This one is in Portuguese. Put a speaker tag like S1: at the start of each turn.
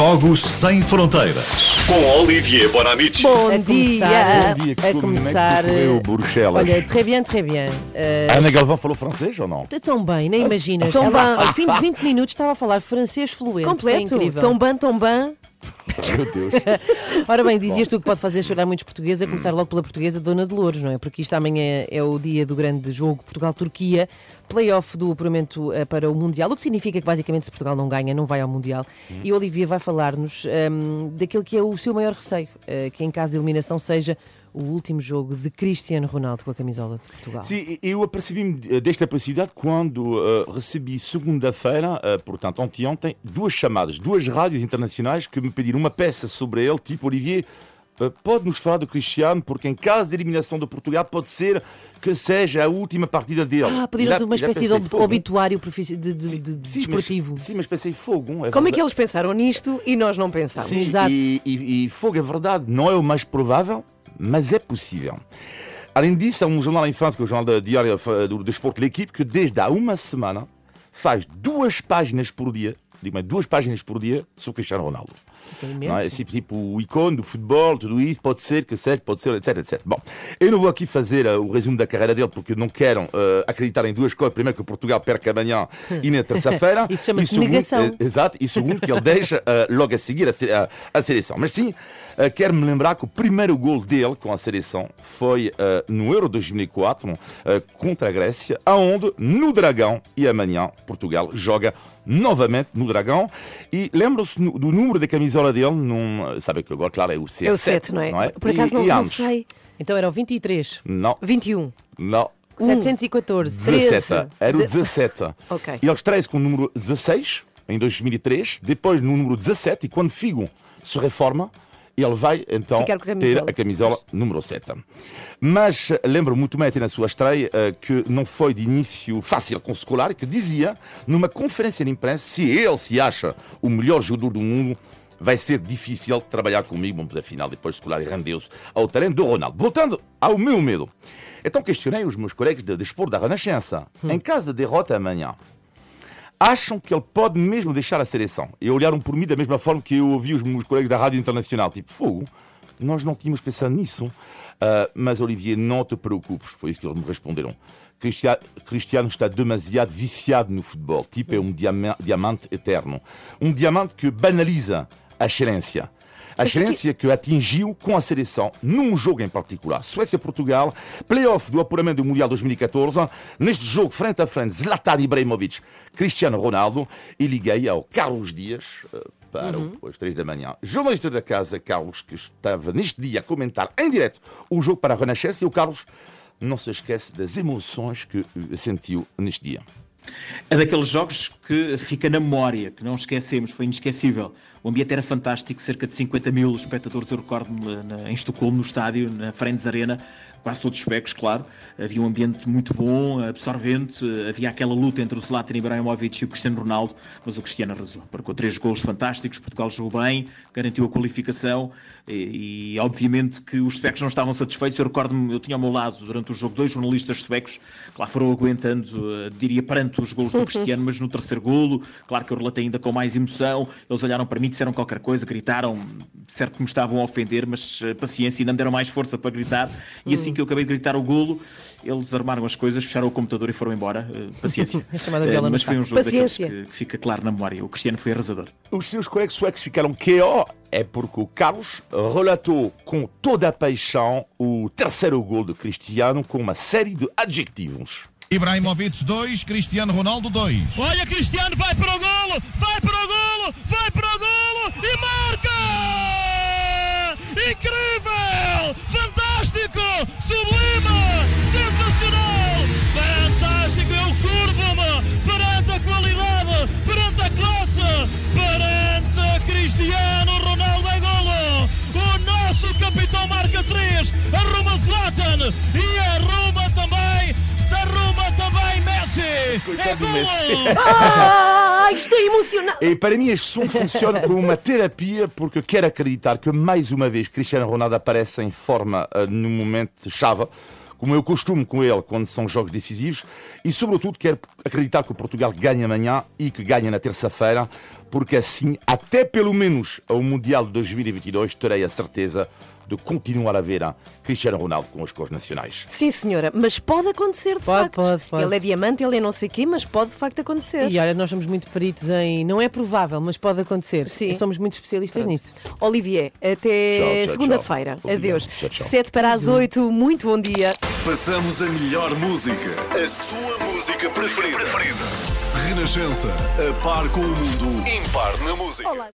S1: Jogos Sem Fronteiras. Com Olivier Bonamici.
S2: Bom
S3: A
S2: dia!
S3: começar,
S4: Bom dia, que
S2: a
S4: como é que
S2: começar.
S4: correu Bruxelas?
S2: Olha, très bien, très bien. Eh,
S4: A Ana Galvão falou francês ou não?
S2: Tão bem, nem imaginas.
S3: tão bem.
S2: Ao fim de 20 minutos estava a falar francês fluente.
S3: Completo. Tão bem, tão bem.
S4: Meu Deus.
S2: Ora bem, dizias tu que pode fazer chorar muitos portugueses, a começar logo pela portuguesa Dona Dolores, não é? Porque isto amanhã é o dia do grande jogo Portugal-Turquia, playoff do apuramento eh, para o Mundial, o que significa que basicamente se Portugal não ganha, não vai ao Mundial. E a Olivia vai falar-nos ehm, daquele que é o seu maior receio, eh, que em caso de eliminação seja o último jogo de Cristiano Ronaldo com a camisola de Portugal.
S4: Sim, eu apercebi-me eh, desta possibilidade quando eh, recebi segunda-feira, eh, portanto anteontem, duas chamadas, duas rádios internacionais que me pediram uma peça sobre ele, tipo Olivier. Pode-nos falar do Cristiano, porque em caso de eliminação de Portugal, pode ser que seja a última partida dele.
S2: Ah, pediram-te uma espécie de
S4: fogo.
S2: obituário de, de- de-
S4: Sim,
S2: desportivo.
S4: Mas, sim, mas pensei fogo.
S3: Como é que eles pensaram nisto e nós não pensámos?
S4: Sim,
S2: Exato.
S4: E, e, e fogo é verdade, não é o mais provável, mas é possível. Além disso, há um jornal em França, que é o jornal Diário do Desporto L'Equipe, que desde há uma semana faz duas páginas por dia, digo, duas páginas por dia sobre Cristiano Ronaldo.
S2: É
S4: Não? Esse tipo o ícone do futebol, tudo isso, pode ser que seja, pode ser, etc, etc. Bom, eu não vou aqui fazer uh, o resumo da carreira dele, porque não quero uh, acreditar em duas coisas. Primeiro, que Portugal perca amanhã e na terça-feira.
S2: Isso chama-se
S4: segundo-
S2: negação.
S4: Exato. E segundo, que ele deixa logo a seguir a, se- a- seleção. Mas sim, uh, quero-me lembrar que o primeiro gol dele com a seleção foi uh, no Euro 2004, uh, contra a Grécia, aonde, no Dragão, e amanhã, Portugal joga novamente no Dragão. E lembram-se do número da camisola dele? Num, sabe que agora, claro, é o CR7.
S3: É o 7, não é? Por acaso
S4: E-
S3: não,
S4: e
S3: não sei.
S2: Então era o 23,
S4: Não,
S3: 21.
S4: não.
S2: 714.
S4: 17. Era o
S3: De-
S4: 17.
S3: Ok.
S4: E ele estreia-se com o número 16 em 2003, depois no número 17, e quando Figo se reforma, ele vai então
S3: a
S4: ter a camisola número 7. Mas eh, lembro muito bem, até na sua estreia, eh, que não foi de início fácil com o Scolari, que dizia, numa conferência de imprensa, se ele se acha o melhor jogador do mundo, vai ser difícil trabalhar comigo, mas afinal depois Scolari rendeu-se ao talento do Ronaldo. Voltando ao meu medo. Então questionei os meus colegas de desporto da Renascença. Em caso de derrota amanhã, acham que ele pode mesmo deixar a seleção? E olharam por mim da mesma forma que eu ouvi os meus colegas da Rádio Internacional. Tipo, fogo, nós não tínhamos pensado nisso. Ah, mas, Olivier, não te preocupes. Foi isso que eles me responderam. Cristiano, está demasiado viciado no futebol. Tipo, é um diama- diamante eterno. Um diamante que banaliza a excelência. A excelência que atingiu com a seleção num jogo em particular. Suécia-Portugal, playoff do apuramento do Mundial 2014. Neste jogo, frente a frente, Zlatan Ibrahimovic, Cristiano Ronaldo. E liguei ao Carlos Dias eh, para o- às três da manhã. Jornalista da casa, Carlos, que estava neste dia a comentar em direto o jogo para a Renascença. E o Carlos não se esquece das emoções que sentiu neste dia.
S5: É daqueles jogos que fica na memória, que não esquecemos, foi inesquecível. O ambiente era fantástico, cerca de 50 mil espectadores, eu recordo-me, em Estocolmo, no estádio, na Friends Arena, quase todos suecos, claro. Havia um ambiente muito bom, absorvente, havia aquela luta entre o Zlatan Ibrahimovic e o Cristiano Ronaldo, mas o Cristiano arrasou. Marcou três golos fantásticos, Portugal jogou bem, garantiu a qualificação e, e, obviamente que os suecos não estavam satisfeitos. Eu recordo-me, eu tinha ao meu lado durante o jogo dois jornalistas suecos que lá foram aguentando, eh, diria, perante os golos do Cristiano, mas no terceiro golo, claro que eu relatei ainda com mais emoção, eles olharam para mim, disseram qualquer coisa, gritaram, certo que me estavam a ofender, mas eh, paciência, ainda me deram mais força para gritar, e assim que eu acabei de gritar o golo, eles armaram as coisas, fecharam o computador e foram embora. Eh, Paciência.
S2: No
S5: mas foi um jogo daqueles
S3: Paciência.
S5: que, que fica claro na memória. O Cristiano foi arrasador.
S4: Os seus colegas suecos ficaram KO é porque o Carlos relatou com toda a paixão o terceiro gol de Cristiano com uma série de adjetivos.
S6: Ibrahimovic 2, Cristiano Ronaldo 2.
S7: Olha, Cristiano vai para o golo, vai para o golo, vai para o golo e marca! Incrível! E arruma também, arruma também Messi!
S4: Coitado
S7: é
S4: do
S7: golo!
S4: Messi.
S3: Ah, estou emocionado.
S4: E para mim este som funciona como uma terapia porque eu quero acreditar que mais uma vez Cristiano Ronaldo aparece em forma uh, no momento chave como eu costumo com ele quando são jogos decisivos, e sobretudo quero acreditar que o Portugal ganha amanhã e que ganha na terça-feira, porque assim, até pelo menos ao Mundial de 2022, terei a certeza de continuar a ver a Cristiano Ronaldo com as cores nacionais.
S3: Sim, senhora, mas pode acontecer de
S2: Pode,
S3: facto.
S2: pode, pode.
S3: Ele é diamante, ele é não sei quê, mas pode de facto acontecer.
S2: E olha, nós somos muito peritos em. Não é provável, mas pode acontecer.
S3: Sim.
S2: Somos muito especialistas nisso.
S3: Olivier, até segunda-feira. Adeus.
S4: Tchau, tchau.
S3: Sete para as oito, muito bom dia.
S1: Passamos a melhor música. A sua música preferida. Renascença. A par com o mundo. Impar na música.